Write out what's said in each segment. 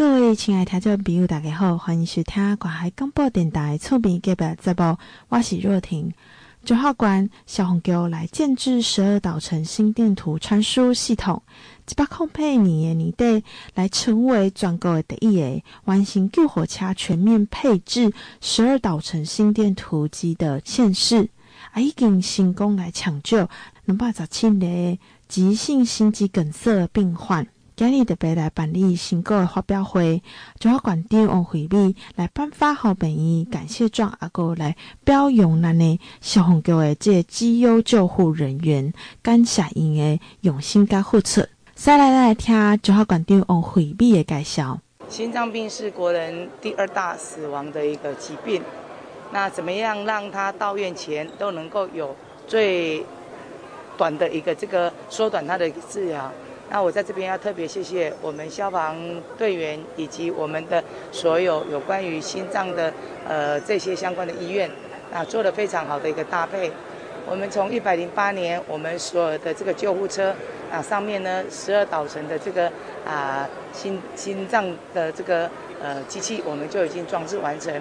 各位亲爱听众朋友，大家好，欢迎收听广海广播电台厝边隔壁节目，我是若婷。九号馆消防局来建置十二岛层心电图传输系统，一百空配年的年底来成为全国的第一个完成救火车全面配置十二岛层心电图机的县市，啊，已经成功来抢救两百十七例急性心肌梗塞病患。今日特别来办理成果的发表会，九号馆长王惠美来颁发好评意感谢状，阿个来表扬咱的消防局的这绩优救护人员，感谢因的用心甲付出。再来来听九号馆长王惠美的介绍。心脏病是国人第二大死亡的一个疾病，那怎么样让他到院前都能够有最短的一个这个缩短他的治疗？那我在这边要特别谢谢我们消防队员以及我们的所有有关于心脏的呃这些相关的医院，啊做了非常好的一个搭配。我们从一百零八年我们所有的这个救护车啊上面呢十二导层的这个啊心心脏的这个呃机器我们就已经装置完成。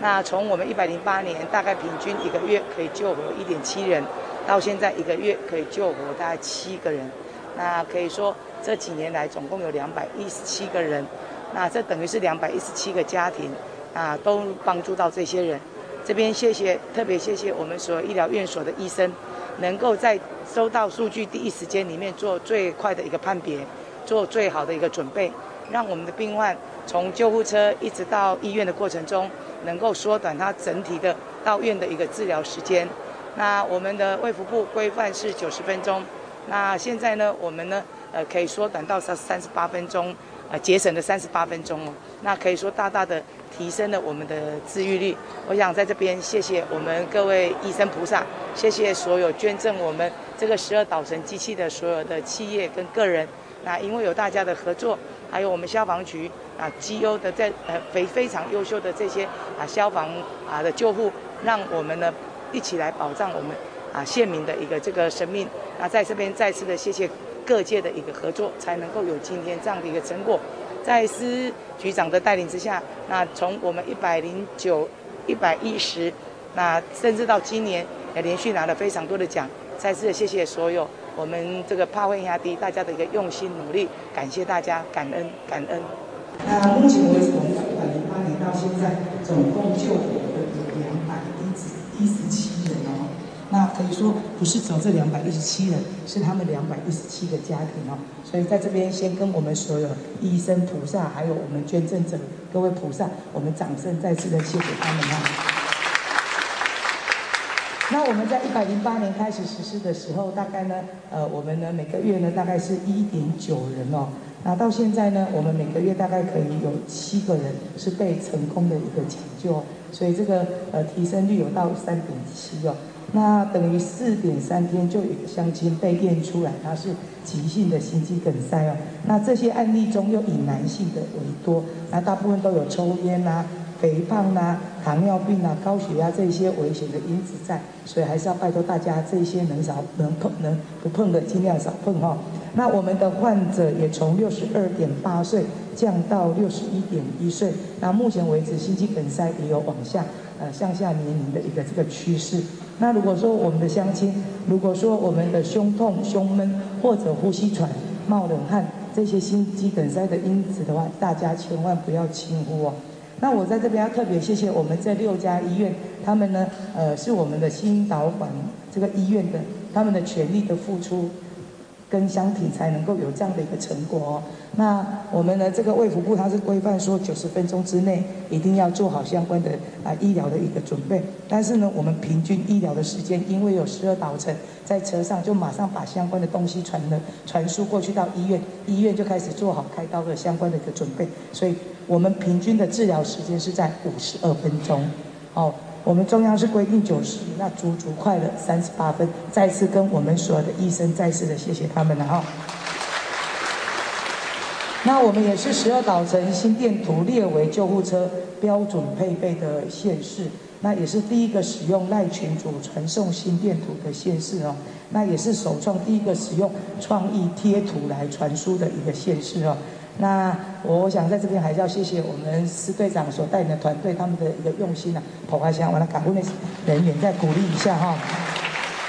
那从我们一百零八年大概平均一个月可以救活一点七人，到现在一个月可以救活大概七个人。那可以说，这几年来总共有两百一十七个人，那这等于是两百一十七个家庭，啊，都帮助到这些人。这边谢谢，特别谢谢我们所医疗院所的医生，能够在收到数据第一时间里面做最快的一个判别，做最好的一个准备，让我们的病患从救护车一直到医院的过程中，能够缩短他整体的到院的一个治疗时间。那我们的卫福部规范是九十分钟。那现在呢，我们呢，呃，可以缩短到三三十八分钟，呃，节省了三十八分钟哦。那可以说大大的提升了我们的治愈率。我想在这边谢谢我们各位医生菩萨，谢谢所有捐赠我们这个十二岛层机器的所有的企业跟个人。那因为有大家的合作，还有我们消防局啊，绩优的在呃非非常优秀的这些啊消防啊的救护，让我们呢一起来保障我们。啊，县民的一个这个生命，那在这边再次的谢谢各界的一个合作，才能够有今天这样的一个成果。在司局长的带领之下，那从我们一百零九、一百一十，那甚至到今年也连续拿了非常多的奖。再次的谢谢所有我们这个帕惠亚迪大家的一个用心努力，感谢大家，感恩感恩。那目前为止，从一百零八年到现在，总共救活的有两百一十七。那可以说不是找这两百一十七人，是他们两百一十七个家庭哦。所以在这边先跟我们所有医生菩萨，还有我们捐赠者各位菩萨，我们掌声再次的谢谢他们啊。那我们在一百零八年开始实施的时候，大概呢，呃，我们呢每个月呢大概是一点九人哦。那到现在呢，我们每个月大概可以有七个人是被成功的一个抢救，所以这个呃提升率有到三点七哦。那等于四点三天就有一个相亲被验出来，他是急性的心肌梗塞哦。那这些案例中又以男性的为多，那大部分都有抽烟啊、肥胖啊、糖尿病啊、高血压这些危险的因子在，所以还是要拜托大家这些能少能碰能不碰的尽量少碰哈。那我们的患者也从六十二点八岁降到六十一点一岁，那目前为止心肌梗塞也有往下呃向下年龄的一个这个趋势。那如果说我们的乡亲，如果说我们的胸痛、胸闷或者呼吸喘、冒冷汗这些心肌梗塞的因子的话，大家千万不要轻忽哦。那我在这边要特别谢谢我们这六家医院，他们呢，呃，是我们的心导管这个医院的，他们的全力的付出。跟相挺才能够有这样的一个成果哦。那我们的这个卫福部它是规范说九十分钟之内一定要做好相关的啊医疗的一个准备。但是呢，我们平均医疗的时间，因为有十二岛层在车上，就马上把相关的东西传了传输过去到医院，医院就开始做好开刀的相关的一个准备。所以我们平均的治疗时间是在五十二分钟。哦。我们中央是规定九十，那足足快了三十八分。再次跟我们所有的医生再次的谢谢他们了哈。那我们也是十二岛层心电图列为救护车标准配备的县市，那也是第一个使用赖群组传送心电图的县市哦。那也是首创第一个使用创意贴图来传输的一个县市哦。那我想在这边还是要谢谢我们司队长所带领的团队，他们的一个用心啊，跑花枪完了，感恩的人员再鼓励一下哈。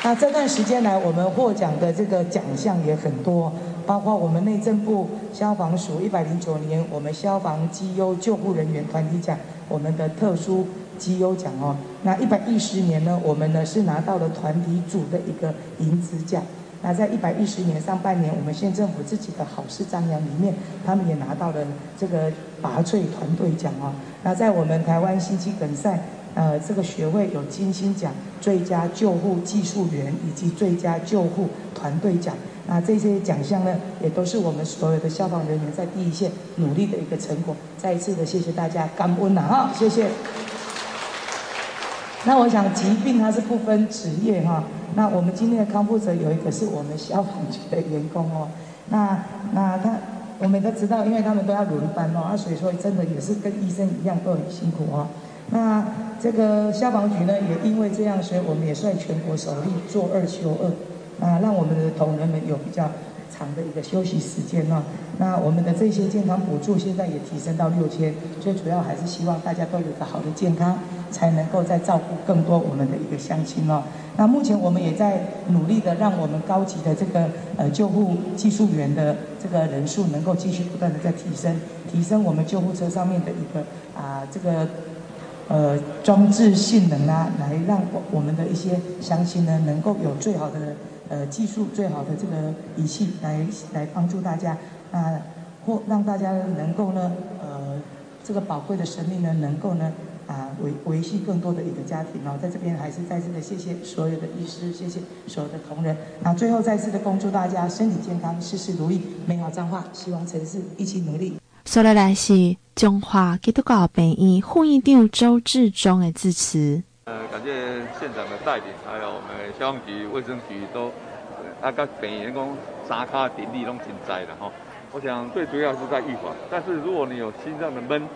那这段时间来，我们获奖的这个奖项也很多，包括我们内政部消防署一百零九年我们消防机优救护人员团体奖，我们的特殊机优奖哦。那一百一十年呢，我们呢是拿到了团体组的一个银质奖。那在一百一十年上半年，我们县政府自己的好事张扬里面，他们也拿到了这个拔萃团队奖啊。那在我们台湾心肌梗塞呃这个学会有金星奖、最佳救护技术员以及最佳救护团队奖。那这些奖项呢，也都是我们所有的消防人员在第一线努力的一个成果。再一次的谢谢大家，感恩呐哈，谢谢。那我想疾病它是不分职业哈。那我们今天的康复者有一个是我们消防局的员工哦。那那他我们都知道，因为他们都要轮班哦，啊所以说真的也是跟医生一样都很辛苦哦。那这个消防局呢，也因为这样，所以我们也算全国首例做二休二，啊让我们的同仁们有比较长的一个休息时间哦，那我们的这些健康补助现在也提升到六千，最主要还是希望大家都有个好的健康，才能够再照顾更多我们的一个乡亲哦。那目前我们也在努力的让我们高级的这个呃救护技术员的这个人数能够继续不断的在提升，提升我们救护车上面的一个啊、这个呃装置性能啊，来让我我们的一些乡亲呢能够有最好的。呃，技术最好的这个仪器来来帮助大家，啊，或让大家能够呢，呃，这个宝贵的生命呢，能够呢，啊，维维系更多的一个家庭哦，在这边还是再次的谢谢所有的医师，谢谢所有的同仁，那最后再次的恭祝大家身体健康，事事如意，美好彰化，希望城市一起努力。说来来是中华基督教病院副院长周志忠的致辞。呃，感谢县长的带领，还有我们消防局、卫生局都，啊，跟病员工三卡鼎立拢真在的哈。我想最主要是在预防，但是如果你有心脏的闷，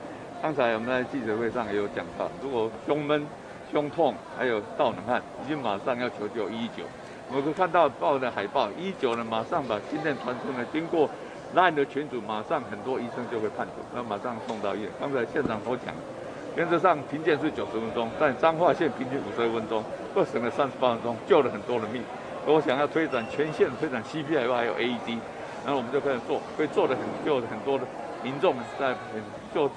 刚才我们在记者会上也有讲到，如果胸闷、胸痛，还有盗冷汗，已经马上要求救一一九。我们看到报的海报，一九呢马上把心电传出呢，经过 LINE 的群组，马上很多医生就会判断，那马上送到医院。刚才县长所讲。原则上平建是九十分钟，但彰化县平均五十分钟，各省了三十八分钟，救了很多人命。我想要推展全县推展 CPR 还有 AED，然后我们就开始做，会做的很救了很多的民众在很救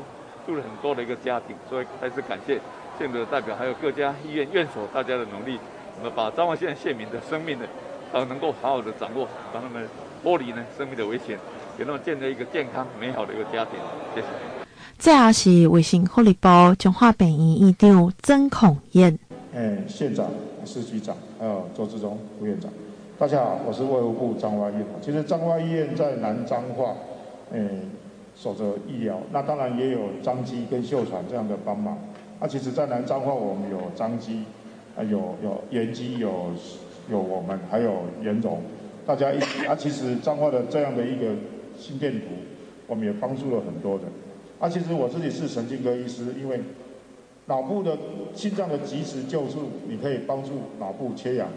助了很多的一个家庭，所以还是感谢县的代表还有各家医院院所大家的努力，我们把彰化县县民的生命呢，都能够好好的掌握，把他们脱离呢生命的危险，给他们建立一个健康美好的一个家庭。谢谢。这也是卫生福利部彰化病院院长曾孔彦。诶，县长、市局长，还有周志忠副院长，大家好，我是卫福部彰化医院。其实彰化医院在南彰化，诶，守着医疗，那当然也有彰基跟秀传这样的帮忙。那其实，在南彰化，我们有彰基，啊，有有延基，有有我们，还有延荣，大家一起。啊，其实彰化的这样的一个心电图，我们也帮助了很多人。啊，其实我自己是神经科医师，因为脑部的心脏的及时救助，你可以帮助脑部缺氧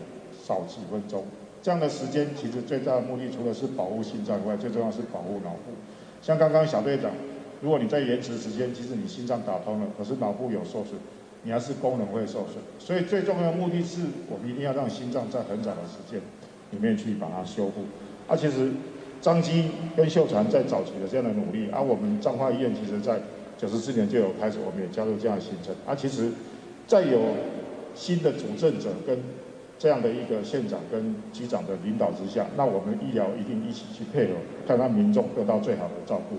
少几分钟。这样的时间其实最大的目的，除了是保护心脏外，最重要是保护脑部。像刚刚小队长，如果你在延迟时间，其实你心脏打通了，可是脑部有受损，你还是功能会受损。所以最重要的目的是我们一定要让心脏在很早的时间里面去把它修复。啊，其实。张基跟秀传在早期的这样的努力，而、我们彰化医院其实在九十四年就有开始，我们也加入这样的行程。啊，其实，在有新的主政者跟这样的一个县长跟局长的领导之下，那我们医疗一定一起去配合，看让民众得到最好的照顾。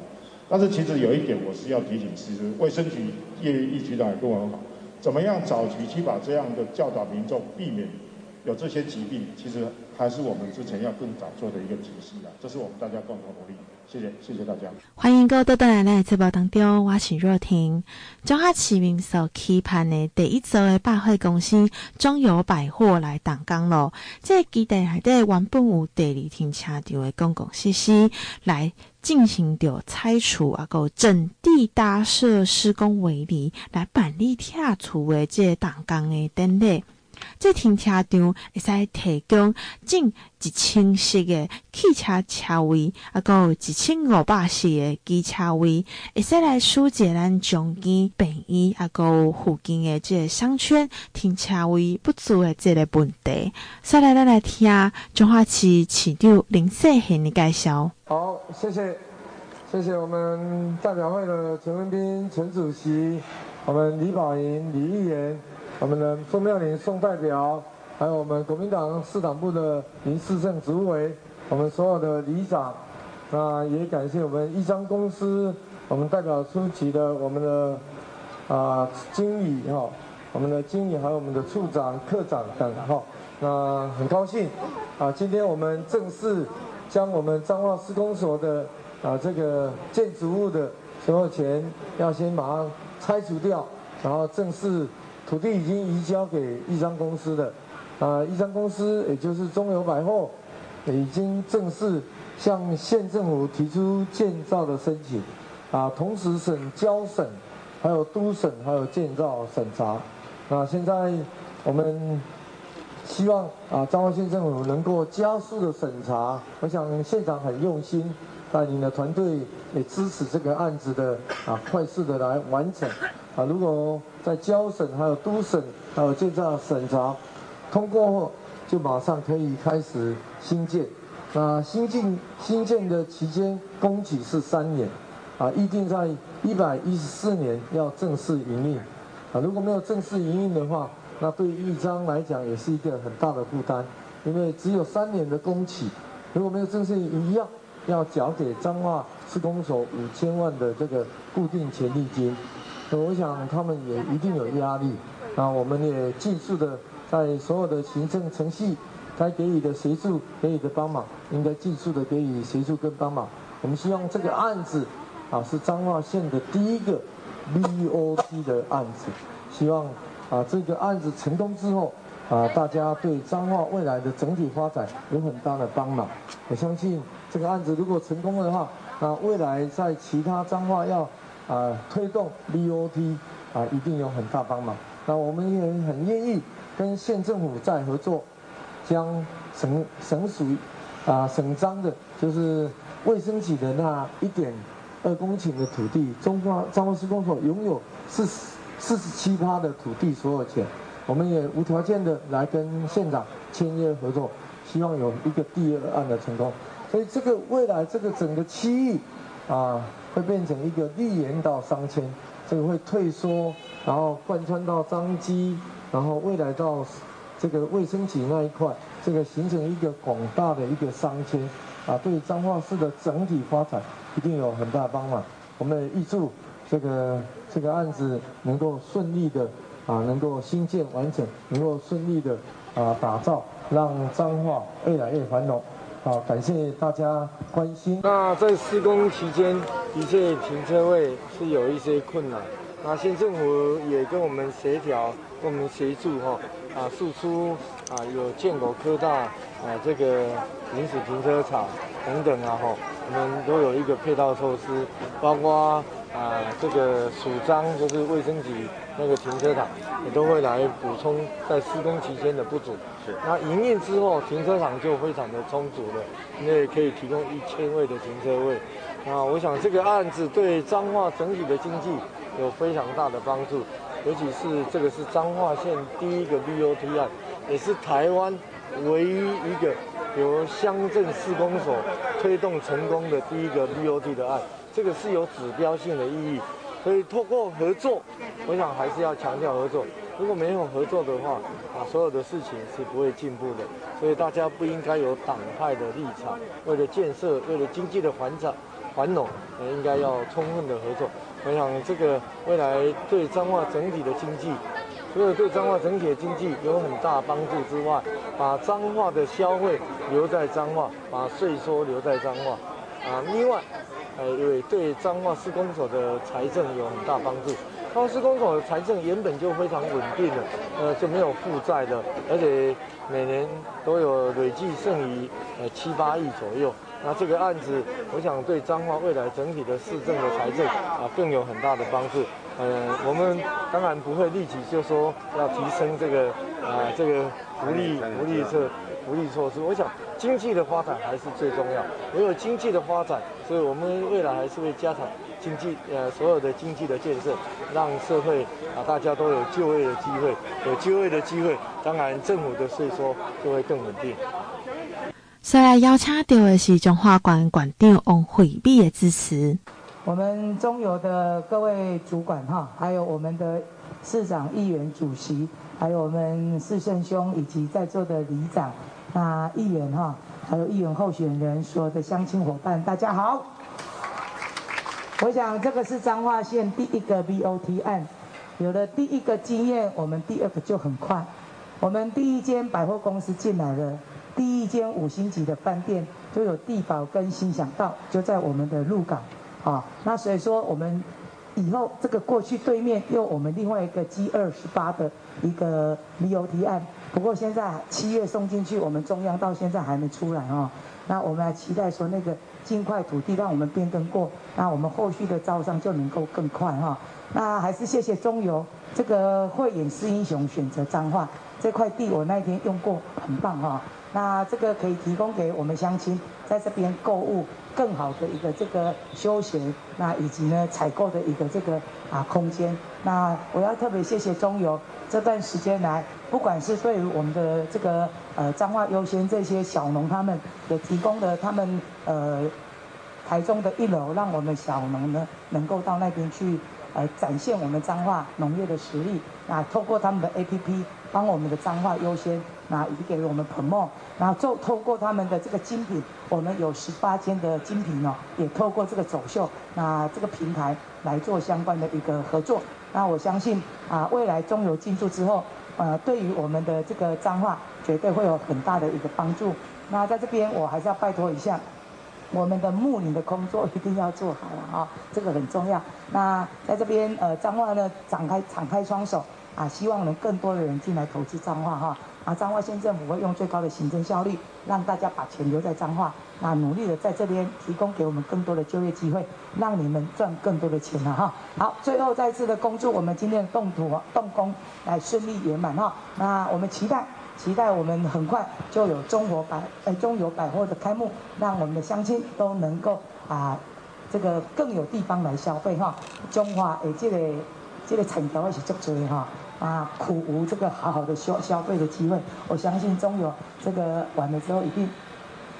但是其实有一点我是要提醒，其实卫生局叶玉局长也跟我很好，怎么样早期去把这样的教导民众避免有这些疾病，其实。还是我们之前要更早做的一个体系啦，这是我们大家共同努力。谢谢，谢谢大家。欢迎各位到来来节目当中，我是若婷。中华市民所期盼的第一座的百货公司中友百货来动工咯。这个基地内底原本有第二停车场的公共设施来进行着拆除，啊，个整地搭设施工围篱来办理拆除的这个动工的典礼。这停车场会使提供近一千席的汽车车位，啊，还有一千五百席的机车位，会使来疏解咱中间、北医啊，还有附近的这个商圈停车位不足的这个问题。再来，咱来听彰化市市长林世贤的介绍。好，谢谢，谢谢我们代表会的陈文彬陈主席，我们李宝莹李议员，我们的宋妙龄宋代表。还有我们国民党市党部的林世胜主委，我们所有的里长，那也感谢我们一张公司，我们代表出席的我们的啊经理哈，我们的经理还有我们的处长、科长等哈，那很高兴啊，今天我们正式将我们彰化施工所的啊这个建筑物的所有权要先把它拆除掉，然后正式土地已经移交给一张公司的。啊，一张公司也就是中油百货，已经正式向县政府提出建造的申请，啊，同时省交审，还有都审，还有建造审查。那现在我们希望啊，彰化县政府能够加速的审查。我想县长很用心，带领的团队也支持这个案子的啊，快速的来完成。啊，如果在交审、还有都审、还有建造审查。通过后就马上可以开始新建，那新建新建的期间工期是三年，啊，预定在一百一十四年要正式营运，啊，如果没有正式营运的话，那对一张来讲也是一个很大的负担，因为只有三年的工期，如果没有正式一样要缴给彰化施工所五千万的这个固定权利金，我想他们也一定有压力，那我们也尽速的。在所有的行政程序，该给予的协助、给予的帮忙，应该尽速的给予协助跟帮忙。我们希望这个案子，啊，是彰化县的第一个 BOT 的案子。希望啊，这个案子成功之后，啊，大家对彰化未来的整体发展有很大的帮忙。我相信这个案子如果成功的话，那未来在其他彰化要啊推动 BOT 啊，一定有很大帮忙。那我们也很愿意。跟县政府再合作，将省省属啊省章的，就是卫生局的那一点二公顷的土地，中华彰化施工所拥有四四十七趴的土地所有权，我们也无条件的来跟县长签约合作，希望有一个第二案的成功。所以这个未来这个整个区域啊，会变成一个绿园到商圈，这个会退缩，然后贯穿到张基。然后未来到这个卫生局那一块，这个形成一个广大的一个商圈，啊，对彰化市的整体发展一定有很大帮忙。我们也预祝这个这个案子能够顺利的啊，能够兴建完成，能够顺利的啊打造，让彰化越来越繁荣。好，感谢大家关心。那在施工期间，的确停车位是有一些困难。那县政府也跟我们协调，跟我们协助哈，啊，释出啊有建国科大啊这个临时停车场等等啊哈，我们都有一个配套措施，包括啊这个署章就是卫生局那个停车场也都会来补充在施工期间的不足。是。那营运之后，停车场就非常的充足了，因为可以提供一千位的停车位。啊，我想这个案子对彰化整体的经济。有非常大的帮助，尤其是这个是彰化县第一个 BOT 案，也是台湾唯一一个由乡镇施工所推动成功的第一个 BOT 的案，这个是有指标性的意义。所以透过合作，我想还是要强调合作。如果没有合作的话，啊，所有的事情是不会进步的。所以大家不应该有党派的立场，为了建设，为了经济的繁荣，繁荣，也应该要充分的合作。我想这个未来对彰化整体的经济，除了对彰化整体的经济有很大帮助之外，把彰化的消费留在彰化，把税收留在彰化，啊，另外，呃，因为对彰化施工所的财政有很大帮助。彰化施工所的财政原本就非常稳定了，呃，就没有负债的，而且每年都有累计剩余呃七八亿左右。那这个案子，我想对彰化未来整体的市政的财政啊更有很大的帮助。呃，我们当然不会立即就说要提升这个啊这个福利福利策福利措施。我想经济的发展还是最重要。唯有经济的发展，所以我们未来还是会加强经济呃所有的经济的建设，让社会啊大家都有就业的机会，有就业的机会，当然政府的税收就会更稳定。再来邀请到的是中华馆馆长王惠美的致辞。我们中油的各位主管哈，还有我们的市长、议员、主席，还有我们四圣兄以及在座的里长、那议员哈，还有议员候选人，所有的乡亲伙伴，大家好。我想这个是彰化县第一个 BOT 案，有了第一个经验，我们第二个就很快。我们第一间百货公司进来了。第一间五星级的饭店就有地宝跟心想道，就在我们的鹿港，啊，那所以说我们以后这个过去对面又我们另外一个 G 二十八的一个 BOT 案，不过现在七月送进去，我们中央到现在还没出来啊，那我们还期待说那个尽快土地让我们变更过，那我们后续的招商就能够更快哈，那还是谢谢中油这个慧眼识英雄选择彰化这块地，我那一天用过很棒哈。那这个可以提供给我们乡亲在这边购物更好的一个这个休闲，那以及呢采购的一个这个啊空间。那我要特别谢谢中油这段时间来，不管是对于我们的这个呃彰化优先这些小农他们也提供了他们呃台中的一楼，让我们小农呢能够到那边去呃展现我们彰化农业的实力。那透过他们的 APP 帮我们的彰化优先。那已经给了我们 promo，然后就透过他们的这个精品，我们有十八间的精品哦，也透过这个走秀，那这个平台来做相关的一个合作。那我相信啊，未来中油进驻之后，呃，对于我们的这个彰化绝对会有很大的一个帮助。那在这边我还是要拜托一下，我们的牧林的工作一定要做好了啊，这个很重要。那在这边呃，彰化呢，展开敞开双手啊，希望能更多的人进来投资彰化哈。啊，彰化县政府会用最高的行政效率，让大家把钱留在彰化，那努力的在这边提供给我们更多的就业机会，让你们赚更多的钱了哈。好，最后再次的恭祝我们今天的动土动工来顺利圆满哈。那我们期待期待我们很快就有中国百呃中油百货的开幕，让我们的乡亲都能够啊这个更有地方来消费哈。中华诶这个这个产业也是足多哈。啊，苦无这个好好的消消费的机会，我相信中油这个完了之后一定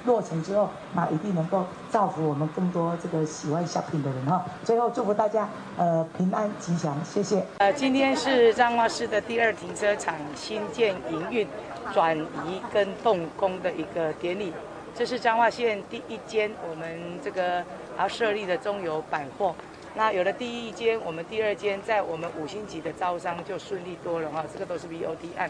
落成之后，那一定能够造福我们更多这个喜欢 shopping 的人哈。最后祝福大家呃平安吉祥，谢谢。呃，今天是彰化市的第二停车场新建营运、转移跟动工的一个典礼，这是彰化县第一间我们这个要设立的中油百货。那有了第一间，我们第二间在我们五星级的招商就顺利多了哈，这个都是 BOT 案。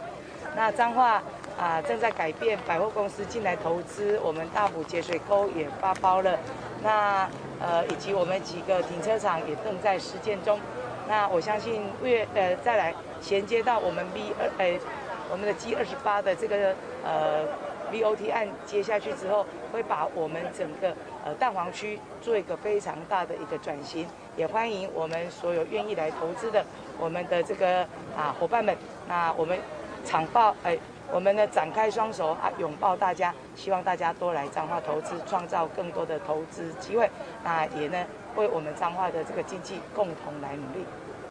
那彰化啊正在改变，百货公司进来投资，我们大埔节水沟也发包了。那呃以及我们几个停车场也正在实践中。那我相信越呃再来衔接到我们 B 二呃我们的 G 二十八的这个呃。BOT 案接下去之后，会把我们整个呃蛋黄区做一个非常大的一个转型，也欢迎我们所有愿意来投资的我们的这个啊伙伴们。那我们场报哎，我们呢展开双手啊，拥抱大家，希望大家多来彰化投资，创造更多的投资机会。那也呢为我们彰化的这个经济共同来努力。